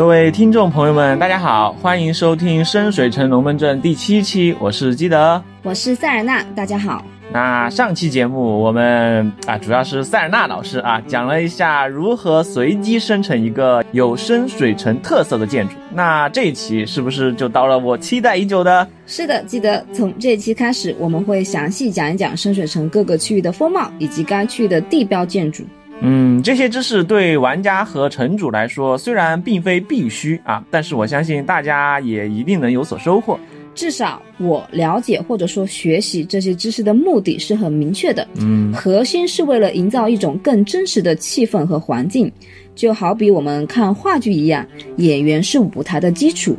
各位听众朋友们，大家好，欢迎收听深水城龙门阵第七期，我是基德，我是塞尔纳，大家好。那上期节目我们啊，主要是塞尔纳老师啊，讲了一下如何随机生成一个有深水城特色的建筑。那这一期是不是就到了我期待已久的？是的，记得从这一期开始，我们会详细讲一讲深水城各个区域的风貌以及该区域的地标建筑。嗯，这些知识对玩家和城主来说虽然并非必须啊，但是我相信大家也一定能有所收获。至少我了解或者说学习这些知识的目的是很明确的，嗯，核心是为了营造一种更真实的气氛和环境，就好比我们看话剧一样，演员是舞台的基础，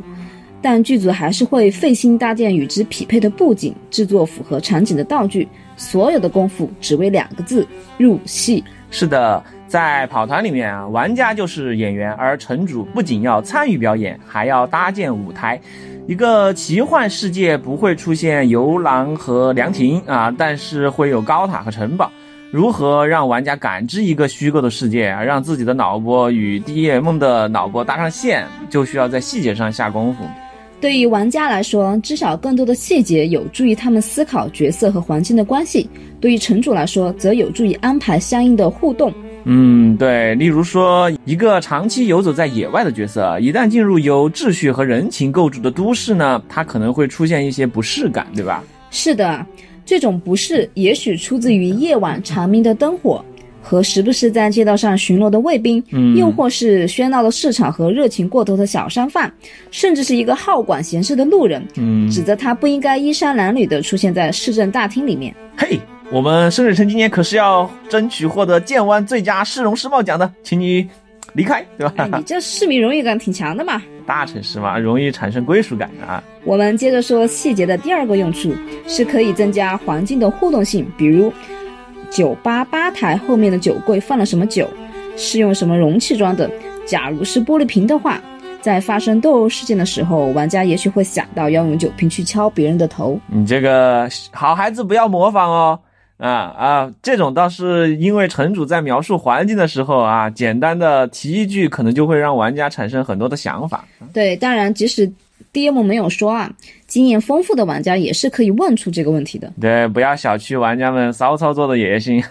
但剧组还是会费心搭建与之匹配的布景，制作符合场景的道具，所有的功夫只为两个字：入戏。是的，在跑团里面啊，玩家就是演员，而城主不仅要参与表演，还要搭建舞台。一个奇幻世界不会出现游廊和凉亭啊，但是会有高塔和城堡。如何让玩家感知一个虚构的世界啊，让自己的脑波与 DM 的脑波搭上线，就需要在细节上下功夫。对于玩家来说，知晓更多的细节有助于他们思考角色和环境的关系；对于城主来说，则有助于安排相应的互动。嗯，对，例如说，一个长期游走在野外的角色，一旦进入由秩序和人情构筑的都市呢，他可能会出现一些不适感，对吧？是的，这种不适也许出自于夜晚长明的灯火和时不时在街道上巡逻的卫兵，嗯，又或是喧闹的市场和热情过头的小商贩，甚至是一个好管闲事的路人，嗯，指责他不应该衣衫褴褛地出现在市政大厅里面。嘿。我们深水城今年可是要争取获得建湾最佳市容市貌奖的，请你离开，对吧？你这市民荣誉感挺强的嘛。大城市嘛，容易产生归属感啊。我们接着说细节的第二个用处，是可以增加环境的互动性。比如，酒吧吧台后面的酒柜放了什么酒，是用什么容器装的。假如是玻璃瓶的话，在发生斗殴事件的时候，玩家也许会想到要用酒瓶去敲别人的头。你这个好孩子不要模仿哦。啊啊，这种倒是因为城主在描述环境的时候啊，简单的提一句，可能就会让玩家产生很多的想法。对，当然，即使 DM 没有说啊，经验丰富的玩家也是可以问出这个问题的。对，不要小觑玩家们骚操作的野心。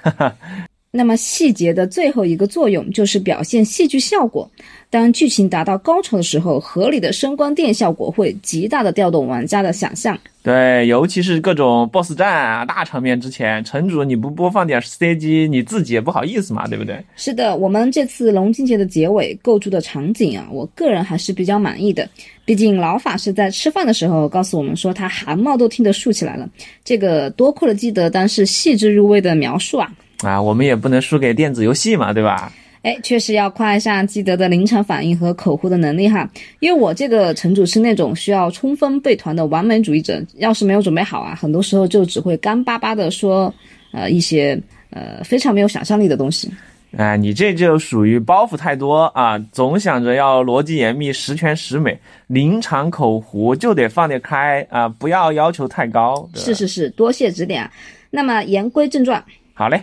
那么细节的最后一个作用就是表现戏剧效果。当剧情达到高潮的时候，合理的声光电效果会极大的调动玩家的想象。对，尤其是各种 BOSS 战啊、大场面之前，城主你不播放点 CG，你自己也不好意思嘛，对不对？是的，我们这次龙金节的结尾构筑的场景啊，我个人还是比较满意的。毕竟老法师在吃饭的时候告诉我们说，他汗毛都听得竖起来了。这个多亏了基德当时细致入微的描述啊。啊，我们也不能输给电子游戏嘛，对吧？哎，确实要夸一下基德的临场反应和口胡的能力哈。因为我这个城主是那种需要充分备团的完美主义者，要是没有准备好啊，很多时候就只会干巴巴的说，呃，一些呃非常没有想象力的东西。哎，你这就属于包袱太多啊，总想着要逻辑严密、十全十美，临场口胡就得放得开啊，不要要求太高。是是是，多谢指点。那么言归正传，好嘞。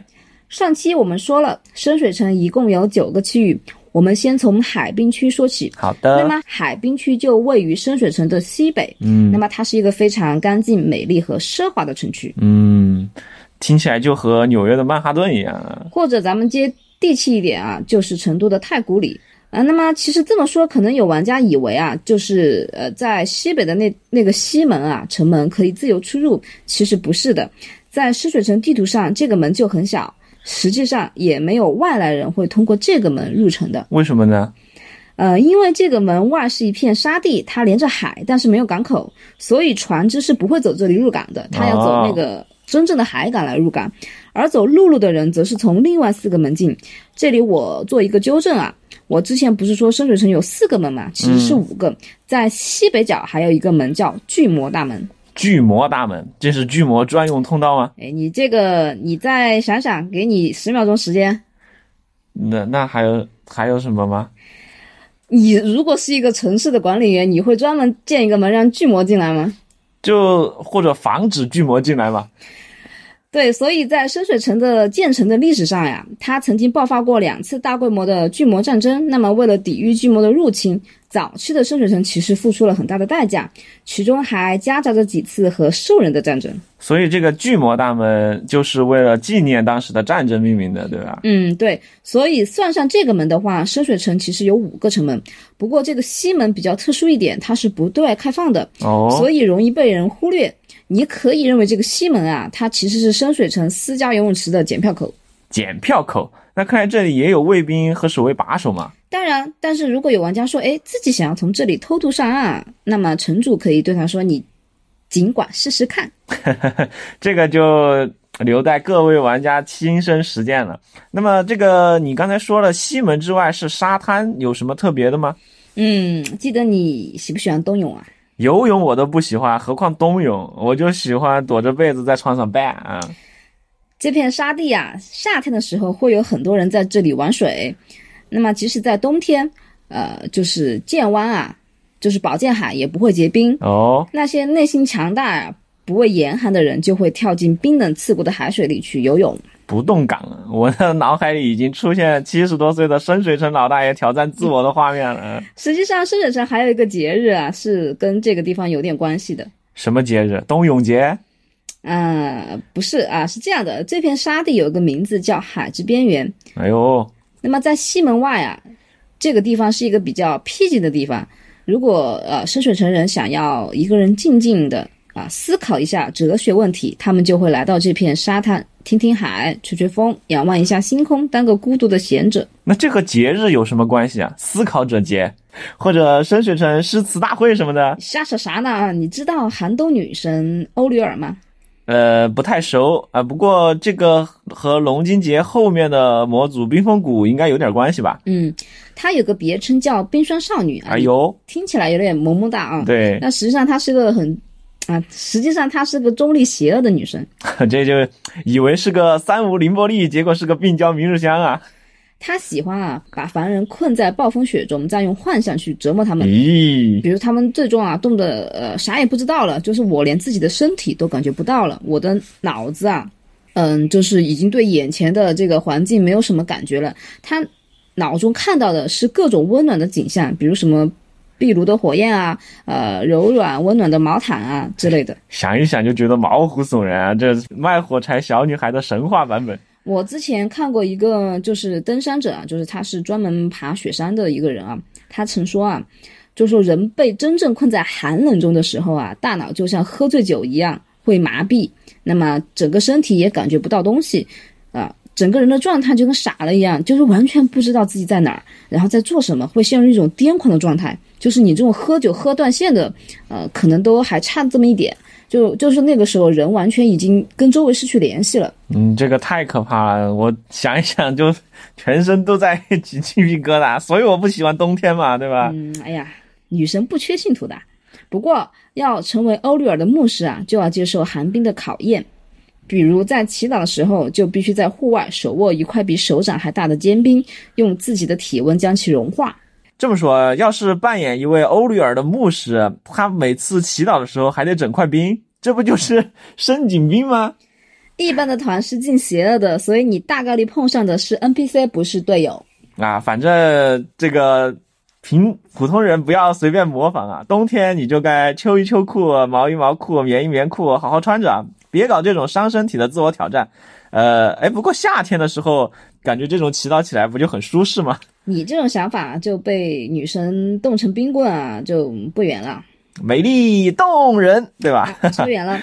上期我们说了，深水城一共有九个区域，我们先从海滨区说起。好的。那么海滨区就位于深水城的西北。嗯。那么它是一个非常干净、美丽和奢华的城区。嗯，听起来就和纽约的曼哈顿一样。或者咱们接地气一点啊，就是成都的太古里啊。那么其实这么说，可能有玩家以为啊，就是呃，在西北的那那个西门啊，城门可以自由出入。其实不是的，在深水城地图上，这个门就很小。实际上也没有外来人会通过这个门入城的，为什么呢？呃，因为这个门外是一片沙地，它连着海，但是没有港口，所以船只是不会走这里入港的，它要走那个真正的海港来入港，而走陆路的人则是从另外四个门进。这里我做一个纠正啊，我之前不是说深水城有四个门嘛，其实是五个，在西北角还有一个门叫巨魔大门。巨魔大门，这是巨魔专用通道吗？哎，你这个，你再想想，给你十秒钟时间。那那还有还有什么吗？你如果是一个城市的管理员，你会专门建一个门让巨魔进来吗？就或者防止巨魔进来吗？对，所以在深水城的建成的历史上呀，它曾经爆发过两次大规模的巨魔战争。那么，为了抵御巨魔的入侵，早期的深水城其实付出了很大的代价，其中还夹杂着几次和兽人的战争。所以这个巨魔大门就是为了纪念当时的战争命名的，对吧？嗯，对。所以算上这个门的话，深水城其实有五个城门。不过这个西门比较特殊一点，它是不对外开放的，哦，所以容易被人忽略。你可以认为这个西门啊，它其实是深水城私家游泳池的检票口。检票口，那看来这里也有卫兵和守卫把守嘛。当然，但是如果有玩家说，哎，自己想要从这里偷渡上岸，那么城主可以对他说，你尽管试试看。这个就留待各位玩家亲身实践了。那么，这个你刚才说了，西门之外是沙滩，有什么特别的吗？嗯，记得你喜不喜欢冬泳啊？游泳我都不喜欢，何况冬泳，我就喜欢躲着被子在床上扮啊。这片沙地啊，夏天的时候会有很多人在这里玩水。那么，即使在冬天，呃，就是建湾啊，就是宝剑海也不会结冰哦。那些内心强大、不畏严寒的人，就会跳进冰冷刺骨的海水里去游泳。不动港，我的脑海里已经出现七十多岁的深水城老大爷挑战自我的画面了。实际上，深水城还有一个节日啊，是跟这个地方有点关系的。什么节日？冬泳节？嗯，不是啊，是这样的，这片沙地有一个名字叫海之边缘。哎呦。那么在西门外啊，这个地方是一个比较僻静的地方。如果呃深水城人想要一个人静静的啊思考一下哲学问题，他们就会来到这片沙滩，听听海，吹吹风，仰望一下星空，当个孤独的贤者。那这和节日有什么关系啊？思考者节，或者深水城诗词大会什么的？瞎扯啥呢？你知道寒冬女神欧吕尔吗？呃，不太熟啊，不过这个和龙津杰后面的模组冰封谷应该有点关系吧？嗯，它有个别称叫冰霜少女啊，哎呦，听起来有点萌萌哒啊。对，那实际上她是个很啊，实际上她是个中立邪恶的女生。这就以为是个三无凌波丽，结果是个病娇明日香啊。他喜欢啊，把凡人困在暴风雪中，再用幻象去折磨他们。咦，比如他们最终啊，冻得呃啥也不知道了，就是我连自己的身体都感觉不到了，我的脑子啊，嗯，就是已经对眼前的这个环境没有什么感觉了。他脑中看到的是各种温暖的景象，比如什么壁炉的火焰啊，呃，柔软温暖的毛毯啊之类的。想一想就觉得毛骨悚然啊！这卖火柴小女孩的神话版本。我之前看过一个，就是登山者啊，就是他是专门爬雪山的一个人啊。他曾说啊，就说人被真正困在寒冷中的时候啊，大脑就像喝醉酒一样会麻痹，那么整个身体也感觉不到东西，啊，整个人的状态就跟傻了一样，就是完全不知道自己在哪儿，然后在做什么，会陷入一种癫狂的状态。就是你这种喝酒喝断线的，呃，可能都还差这么一点。就就是那个时候，人完全已经跟周围失去联系了。嗯，这个太可怕了，我想一想就全身都在 起鸡皮疙瘩。所以我不喜欢冬天嘛，对吧？嗯，哎呀，女神不缺信徒的。不过要成为欧律尔的牧师啊，就要接受寒冰的考验。比如在祈祷的时候，就必须在户外手握一块比手掌还大的坚冰，用自己的体温将其融化。这么说，要是扮演一位欧律尔的牧师，他每次祈祷的时候还得整块冰，这不就是 深井冰吗？一般的团是进邪恶的，所以你大概率碰上的是 NPC，不是队友啊。反正这个平普通人不要随便模仿啊。冬天你就该秋衣秋裤、毛衣毛裤、棉衣棉裤，好好穿着啊，别搞这种伤身体的自我挑战。呃，哎，不过夏天的时候，感觉这种祈祷起来不就很舒适吗？你这种想法就被女神冻成冰棍啊，就不远了。美丽动人，对吧？不远了。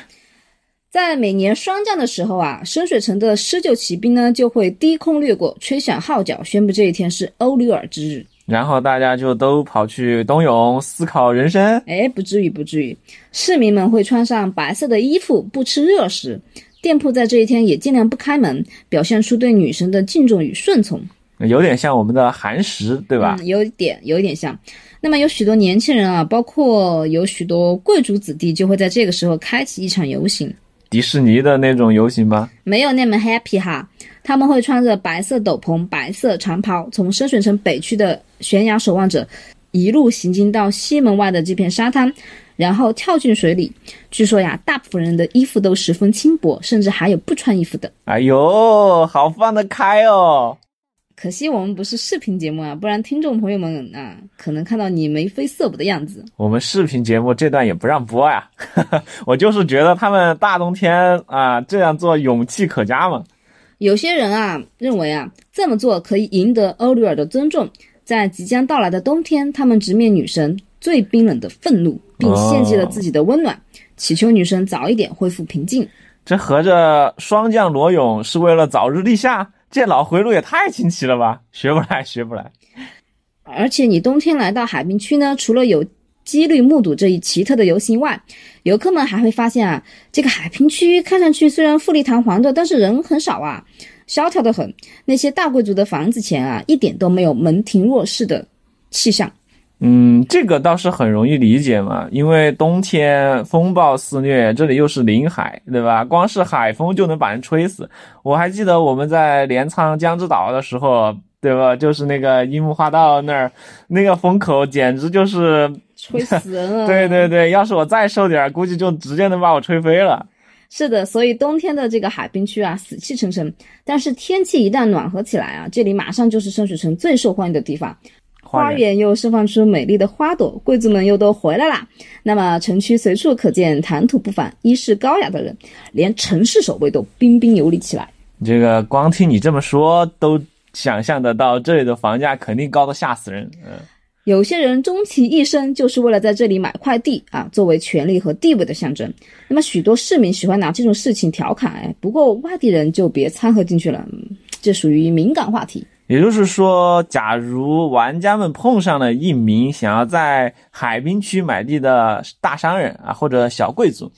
在每年霜降的时候啊，深水城的施救骑兵呢就会低空掠过，吹响号角，宣布这一天是欧里尔之日。然后大家就都跑去冬泳，思考人生。哎，不至于，不至于。市民们会穿上白色的衣服，不吃热食。店铺在这一天也尽量不开门，表现出对女神的敬重与顺从。有点像我们的寒食，对吧？嗯，有点，有一点像。那么有许多年轻人啊，包括有许多贵族子弟，就会在这个时候开启一场游行。迪士尼的那种游行吗？没有那么 happy 哈。他们会穿着白色斗篷、白色长袍，从深水城北区的悬崖守望者，一路行进到西门外的这片沙滩，然后跳进水里。据说呀，大部分人的衣服都十分轻薄，甚至还有不穿衣服的。哎呦，好放得开哦！可惜我们不是视频节目啊，不然听众朋友们啊，可能看到你眉飞色舞的样子。我们视频节目这段也不让播呀，我就是觉得他们大冬天啊这样做勇气可嘉嘛。有些人啊认为啊这么做可以赢得欧吕尔的尊重，在即将到来的冬天，他们直面女神最冰冷的愤怒，并献祭了自己的温暖，祈求女神早一点恢复平静。这合着霜降裸泳是为了早日立夏？这脑回路也太清奇了吧！学不来，学不来。而且你冬天来到海滨区呢，除了有几率目睹这一奇特的游行外，游客们还会发现啊，这个海滨区看上去虽然富丽堂皇的，但是人很少啊，萧条的很。那些大贵族的房子前啊，一点都没有门庭若市的气象。嗯，这个倒是很容易理解嘛，因为冬天风暴肆虐，这里又是临海，对吧？光是海风就能把人吹死。我还记得我们在镰仓江之岛的时候，对吧？就是那个樱木花道那儿，那个风口简直就是吹死人了。对对对，要是我再瘦点，估计就直接能把我吹飞了。是的，所以冬天的这个海滨区啊，死气沉沉。但是天气一旦暖和起来啊，这里马上就是深水城最受欢迎的地方。花园又释放出美丽的花朵，贵族们又都回来啦。那么城区随处可见谈吐不凡、衣饰高雅的人，连城市守卫都彬彬有礼起来。这个光听你这么说，都想象得到这里的房价肯定高的吓死人。嗯，有些人终其一生就是为了在这里买块地啊，作为权力和地位的象征。那么许多市民喜欢拿这种事情调侃，哎，不过外地人就别掺和进去了，这属于敏感话题。也就是说，假如玩家们碰上了一名想要在海滨区买地的大商人啊，或者小贵族，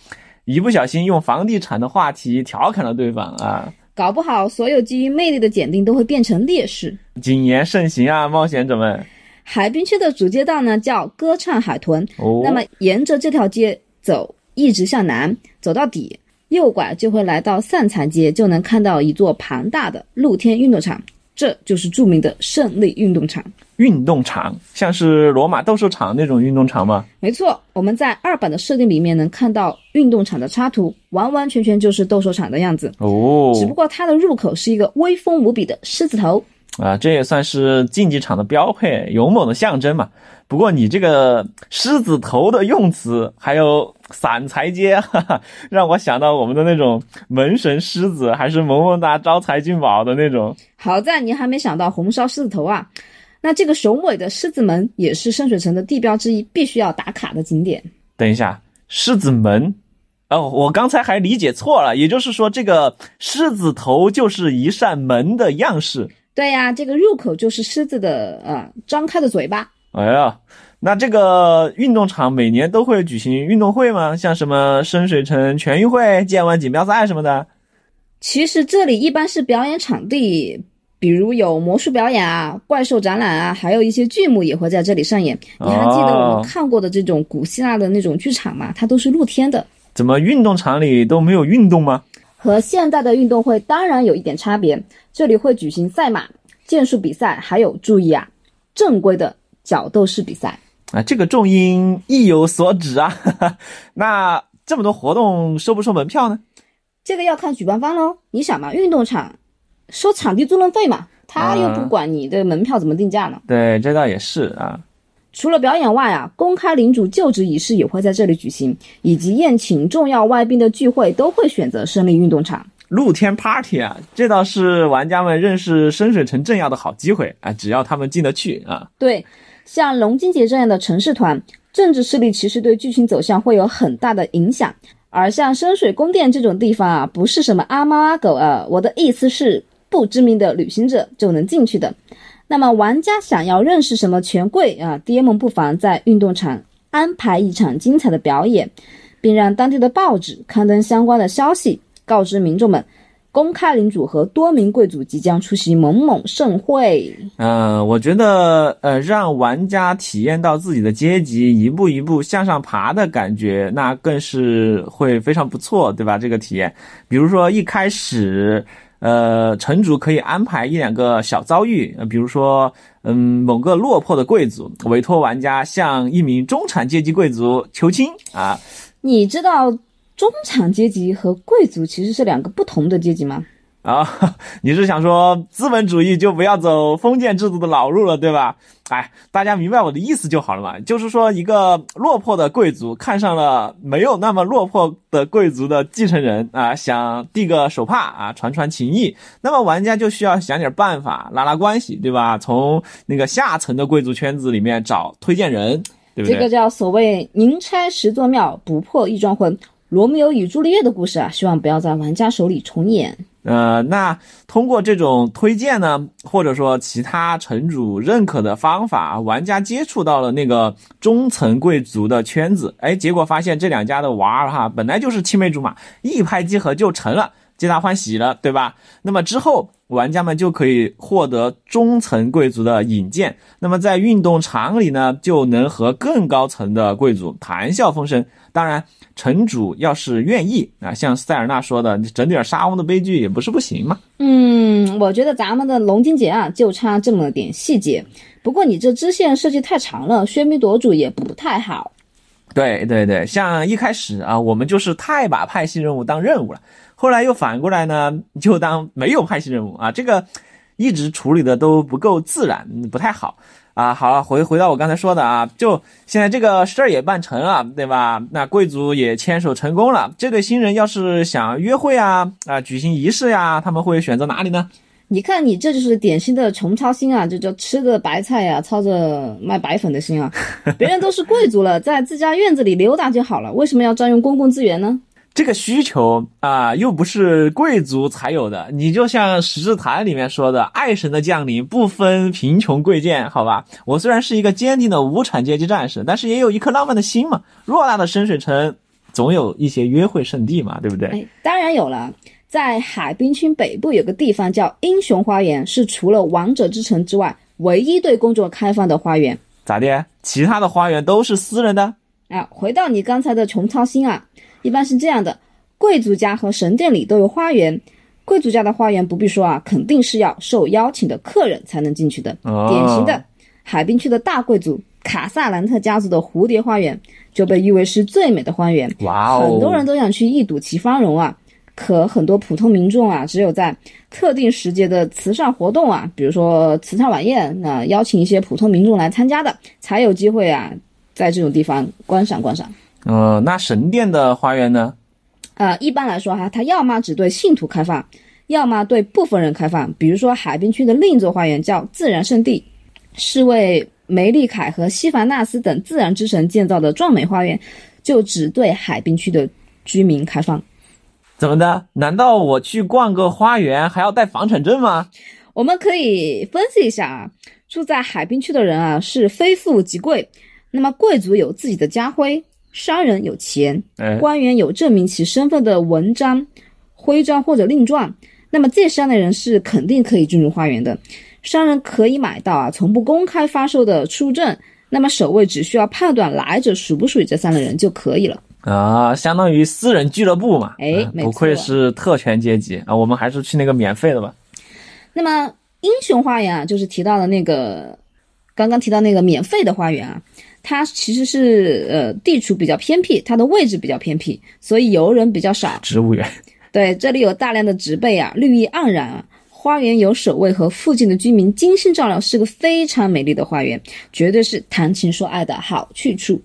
一不小心用房地产的话题调侃了对方啊，搞不好所有基于魅力的检定都会变成劣势。谨言慎行啊，冒险者们！海滨区的主街道呢叫歌唱海豚，哦，那么沿着这条街走，一直向南走到底，右拐就会来到散财街，就能看到一座庞大的露天运动场。这就是著名的胜利运动场。运动场像是罗马斗兽场那种运动场吗？没错，我们在二版的设定里面能看到运动场的插图，完完全全就是斗兽场的样子。哦，只不过它的入口是一个威风无比的狮子头。啊，这也算是竞技场的标配，勇猛的象征嘛。不过你这个狮子头的用词，还有散财街，哈哈，让我想到我们的那种门神狮子，还是萌萌哒招财进宝的那种。好在你还没想到红烧狮子头啊！那这个雄伟的狮子门也是深水城的地标之一，必须要打卡的景点。等一下，狮子门？哦，我刚才还理解错了，也就是说，这个狮子头就是一扇门的样式。对呀，这个入口就是狮子的呃张开的嘴巴。哎呀，那这个运动场每年都会举行运动会吗？像什么深水城全运会、剑湾锦标赛什么的？其实这里一般是表演场地，比如有魔术表演啊、怪兽展览啊，还有一些剧目也会在这里上演。你还记得我们看过的这种古希腊的那种剧场吗？它都是露天的。怎么运动场里都没有运动吗？和现代的运动会当然有一点差别，这里会举行赛马、剑术比赛，还有注意啊，正规的角斗士比赛啊。这个重音意有所指啊。那这么多活动收不收门票呢？这个要看举办方喽。你想嘛，运动场收场地租赁费嘛，他又不管你的门票怎么定价呢。对，这倒也是啊。除了表演外啊，公开领主就职仪式也会在这里举行，以及宴请重要外宾的聚会都会选择胜利运动场。露天 party 啊，这倒是玩家们认识深水城政要的好机会啊！只要他们进得去啊。对，像龙金节这样的城市团，政治势力其实对剧情走向会有很大的影响。而像深水宫殿这种地方啊，不是什么阿猫阿狗啊，我的意思是不知名的旅行者就能进去的。那么，玩家想要认识什么权贵啊？DM 不妨在运动场安排一场精彩的表演，并让当地的报纸刊登相关的消息，告知民众们，公开领主和多名贵族即将出席某某盛会。嗯，我觉得，呃，让玩家体验到自己的阶级一步一步向上爬的感觉，那更是会非常不错，对吧？这个体验，比如说一开始。呃，城主可以安排一两个小遭遇，呃，比如说，嗯，某个落魄的贵族委托玩家向一名中产阶级贵族求亲啊。你知道中产阶级和贵族其实是两个不同的阶级吗？啊，你是想说资本主义就不要走封建制度的老路了，对吧？哎，大家明白我的意思就好了嘛。就是说，一个落魄的贵族看上了没有那么落魄的贵族的继承人啊，想递个手帕啊，传传情谊。那么玩家就需要想点办法拉拉关系，对吧？从那个下层的贵族圈子里面找推荐人，对不对？这个叫所谓“宁拆十座庙，不破一桩婚”。罗密欧与朱丽叶的故事啊，希望不要在玩家手里重演。呃，那通过这种推荐呢，或者说其他城主认可的方法，玩家接触到了那个中层贵族的圈子，哎，结果发现这两家的娃儿哈，本来就是青梅竹马，一拍即合就成了，皆大欢喜了，对吧？那么之后。玩家们就可以获得中层贵族的引荐，那么在运动场里呢，就能和更高层的贵族谈笑风生。当然，城主要是愿意啊，像塞尔纳说的，你整点沙翁的悲剧也不是不行嘛。嗯，我觉得咱们的龙金节啊，就差这么点细节。不过你这支线设计太长了，喧宾夺主也不太好。对对对，像一开始啊，我们就是太把派系任务当任务了。后来又反过来呢，就当没有派系任务啊，这个一直处理的都不够自然，不太好啊。好了，回回到我刚才说的啊，就现在这个事儿也办成了，对吧？那贵族也牵手成功了。这对新人要是想约会啊啊，举行仪式呀，他们会选择哪里呢？你看，你这就是典型的穷操心啊，就叫吃着白菜呀，操着卖白粉的心啊。别人都是贵族了，在自家院子里溜达就好了，为什么要占用公共资源呢？这个需求啊，又不是贵族才有的。你就像《十字坛》里面说的，爱神的降临不分贫穷贵贱，好吧？我虽然是一个坚定的无产阶级战士，但是也有一颗浪漫的心嘛。偌大的深水城，总有一些约会圣地嘛，对不对？哎，当然有了。在海滨区北部有个地方叫英雄花园，是除了王者之城之外，唯一对公众开放的花园。咋的？其他的花园都是私人的？啊，回到你刚才的穷操心啊。一般是这样的，贵族家和神殿里都有花园。贵族家的花园不必说啊，肯定是要受邀请的客人才能进去的。典型的海滨区的大贵族卡萨兰特家族的蝴蝶花园就被誉为是最美的花园。哇哦！很多人都想去一睹其芳容啊。可很多普通民众啊，只有在特定时节的慈善活动啊，比如说慈善晚宴，那邀请一些普通民众来参加的，才有机会啊，在这种地方观赏观赏。呃，那神殿的花园呢？呃，一般来说哈，它要么只对信徒开放，要么对部分人开放。比如说海滨区的另一座花园叫自然圣地，是为梅利凯和西凡纳斯等自然之神建造的壮美花园，就只对海滨区的居民开放。怎么的？难道我去逛个花园还要带房产证吗？我们可以分析一下啊，住在海滨区的人啊是非富即贵，那么贵族有自己的家徽。商人有钱，官员有证明其身份的文章、徽章或者令状，那么这三类人是肯定可以进入花园的。商人可以买到啊从不公开发售的出入证，那么守卫只需要判断来者属不属于这三类人就可以了啊，相当于私人俱乐部嘛。哎，不愧是特权阶级啊，我们还是去那个免费的吧。那么英雄花园啊，就是提到的那个刚刚提到那个免费的花园啊。它其实是呃地处比较偏僻，它的位置比较偏僻，所以游人比较少。植物园，对，这里有大量的植被啊，绿意盎然啊。花园有守卫和附近的居民精心照料，是个非常美丽的花园，绝对是谈情说爱的好去处。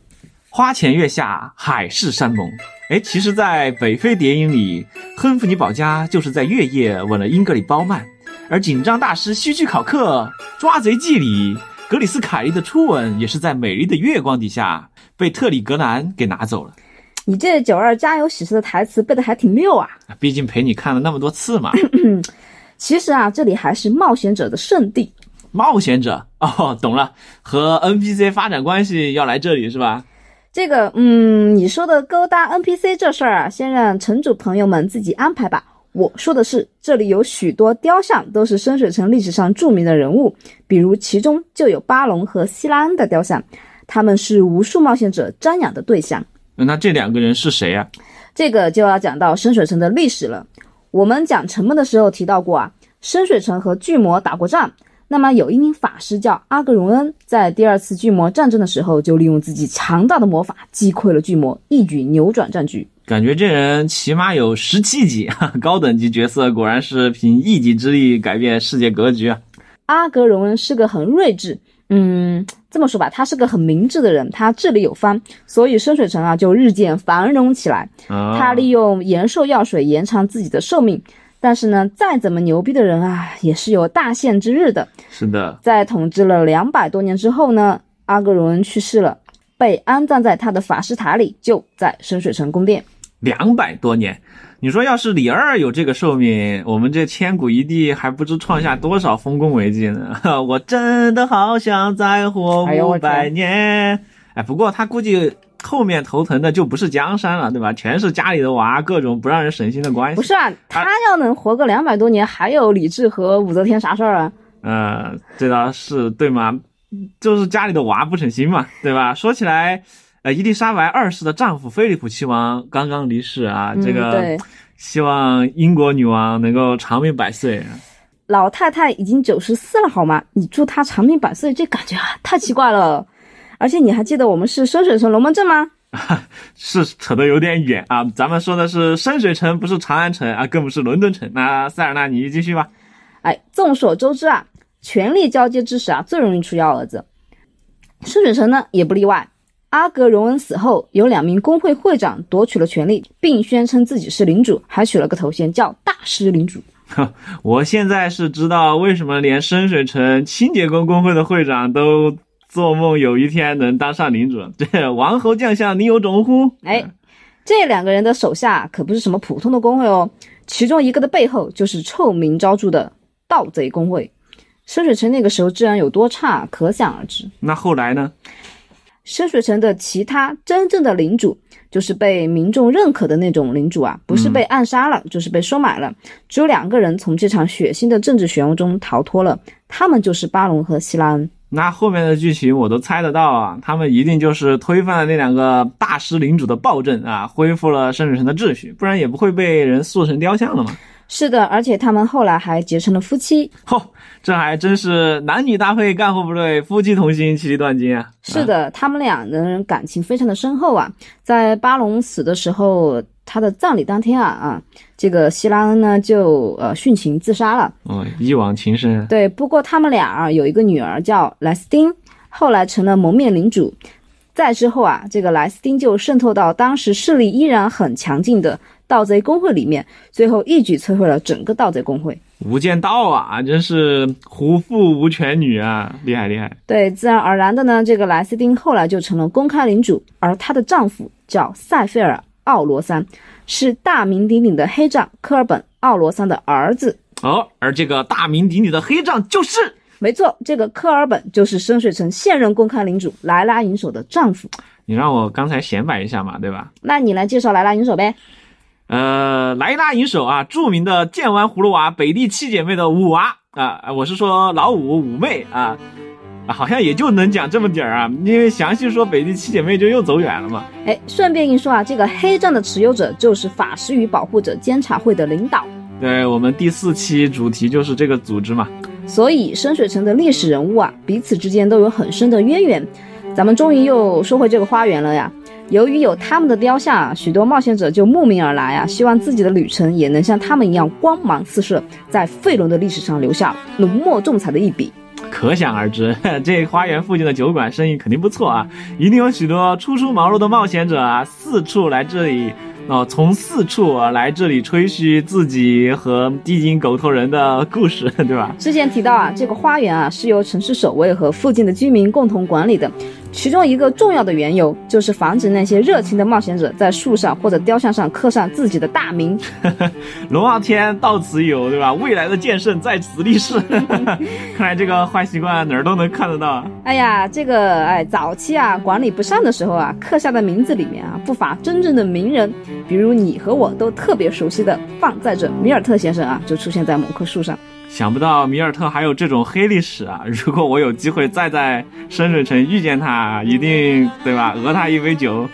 花前月下，海誓山盟。哎，其实，在《北非谍影》里，亨弗尼保加就是在月夜吻了英格里褒曼，而紧张大师希区考克《抓贼记》里。格里斯凯利的初吻也是在美丽的月光底下被特里格南给拿走了。你这九二家有喜事的台词背的还挺溜啊！毕竟陪你看了那么多次嘛。其实啊，这里还是冒险者的圣地。冒险者哦，懂了，和 NPC 发展关系要来这里是吧？这个，嗯，你说的勾搭 NPC 这事儿啊，先让城主朋友们自己安排吧。我说的是，这里有许多雕像，都是深水城历史上著名的人物，比如其中就有巴隆和希拉恩的雕像，他们是无数冒险者瞻仰的对象。那这两个人是谁呀？这个就要讲到深水城的历史了。我们讲城门的时候提到过啊，深水城和巨魔打过仗。那么有一名法师叫阿格荣恩，在第二次巨魔战争的时候，就利用自己强大的魔法击溃了巨魔，一举扭转战局。感觉这人起码有十七级，高等级角色果然是凭一己之力改变世界格局啊！阿格荣恩是个很睿智，嗯，这么说吧，他是个很明智的人，他智力有方，所以深水城啊就日渐繁荣起来。啊他利用延寿药水延长自己的寿命，但是呢，再怎么牛逼的人啊，也是有大限之日的。是的，在统治了两百多年之后呢，阿格荣恩去世了，被安葬在他的法师塔里，就在深水城宫殿。两百多年。你说要是李二有这个寿命，我们这千古一帝还不知创下多少丰功伟绩呢！我真的好想再活五百年。哎，不过他估计后面头疼的就不是江山了，对吧？全是家里的娃，各种不让人省心的关系。不是啊，他要能活个两百多年，还有李治和武则天啥事儿啊？呃，这倒是对吗？就是家里的娃不省心嘛，对吧？说起来，呃，伊丽莎白二世的丈夫菲利普亲王刚刚离世啊，这嗯，个对，希望英国女王能够长命百岁。老太太已经九十四了，好吗？你祝她长命百岁，这感觉啊太奇怪了。而且你还记得我们是深水城龙门阵吗？是扯得有点远啊，咱们说的是深水城，不是长安城啊，更不是伦敦城。那塞尔纳，你继续吧。哎，众所周知啊，权力交接之时啊，最容易出幺蛾子。深水城呢也不例外。阿格荣恩死后，有两名工会会长夺取了权力，并宣称自己是领主，还取了个头衔叫大师领主。我现在是知道为什么连深水城清洁工工会的会长都做梦有一天能当上领主了。这王侯将相，你有种乎？哎，这两个人的手下可不是什么普通的工会哦，其中一个的背后就是臭名昭著的盗贼工会。深水城那个时候治安有多差，可想而知。那后来呢？深水城的其他真正的领主，就是被民众认可的那种领主啊，不是被暗杀了，就是被收买了。只有两个人从这场血腥的政治漩涡中逃脱了，他们就是巴隆和希拉恩。那后面的剧情我都猜得到啊，他们一定就是推翻了那两个大师领主的暴政啊，恢复了圣水城的秩序，不然也不会被人塑成雕像了嘛。是的，而且他们后来还结成了夫妻。嚯、这还真是男女搭配干活不累，夫妻同心其利断金啊！是的，他们俩人感情非常的深厚啊。在巴隆死的时候，他的葬礼当天啊啊，这个希拉恩呢就呃殉情自杀了。哦，一往情深。对，不过他们俩啊有一个女儿叫莱斯汀，后来成了蒙面领主。再之后啊，这个莱斯汀就渗透到当时势力依然很强劲的盗贼工会里面，最后一举摧毁了整个盗贼工会。无间道啊，真是虎父无犬女啊，厉害厉害！对，自然而然的呢，这个莱斯汀后来就成了公开领主，而她的丈夫叫塞菲尔·奥罗桑，是大名鼎鼎的黑杖科尔本·奥罗桑的儿子。哦，而这个大名鼎鼎的黑杖就是没错，这个科尔本就是深水城现任公开领主莱拉银手的丈夫。你让我刚才显摆一下嘛，对吧？那你来介绍莱拉银手呗？呃，莱拉银手啊，著名的剑湾葫芦娃北地七姐妹的五娃啊，我是说老五五妹啊，啊，好像也就能讲这么点儿啊，因为详细说北地七姐妹就又走远了嘛。哎，顺便一说啊，这个黑杖的持有者就是法师与保护者监察会的领导，对我们第四期主题就是这个组织嘛。所以深水城的历史人物啊，彼此之间都有很深的渊源。咱们终于又说回这个花园了呀。由于有他们的雕像啊，许多冒险者就慕名而来啊，希望自己的旅程也能像他们一样光芒四射，在费伦的历史上留下浓墨重彩的一笔。可想而知，这花园附近的酒馆生意肯定不错啊，一定有许多初出茅庐的冒险者啊，四处来这里哦，从四处啊来这里吹嘘自己和地精狗头人的故事，对吧？之前提到啊，这个花园啊是由城市守卫和附近的居民共同管理的，其中一个重要的缘由就是防止那些热情的冒险者在树上或者雕像上刻上自己的大名。龙傲天到此一游，对吧？未来的剑圣在此立誓。看来这个坏习惯哪儿都能看得到。哎呀，这个哎，早期啊管理不善的时候啊，刻下的名字里面啊不乏真正的名人，比如你和我都特别熟悉的放在者米尔特先生啊，就出现在某棵树上。想不到米尔特还有这种黑历史啊！如果我有机会再在深水城遇见他，一定对吧？讹他一杯酒。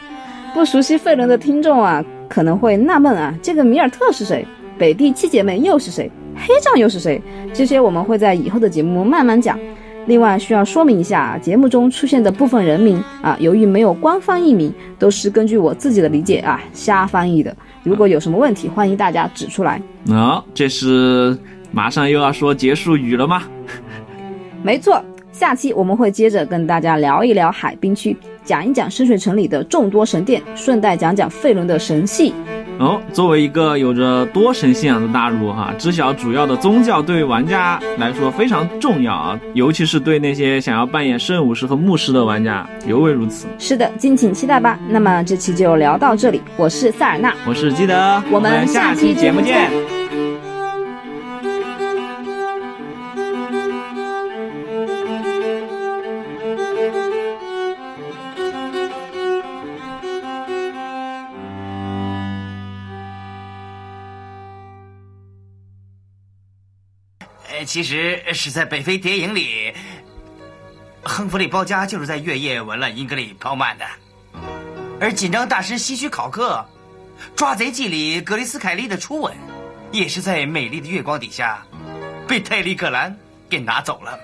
不熟悉费伦的听众啊，可能会纳闷啊，这个米尔特是谁？北地七姐妹又是谁？黑杖又是谁？这些我们会在以后的节目慢慢讲。另外需要说明一下，节目中出现的部分人名啊，由于没有官方译名，都是根据我自己的理解啊瞎翻译的。如果有什么问题，欢迎大家指出来。哦，这是马上又要说结束语了吗？没错，下期我们会接着跟大家聊一聊海滨区，讲一讲深水城里的众多神殿，顺带讲讲费伦的神系。哦，作为一个有着多神信仰的大陆哈，知晓主要的宗教对玩家来说非常重要啊，尤其是对那些想要扮演圣武士和牧师的玩家尤为如此。是的，敬请期待吧。那么这期就聊到这里，我是塞尔纳，我是基德，我们下期节目见。其实是在北非谍影里，亨弗里包家就是在月夜吻了英格里高曼的，而紧张大师希区考克，抓贼记里格雷斯凯利的初吻，也是在美丽的月光底下，被泰利克兰给拿走了。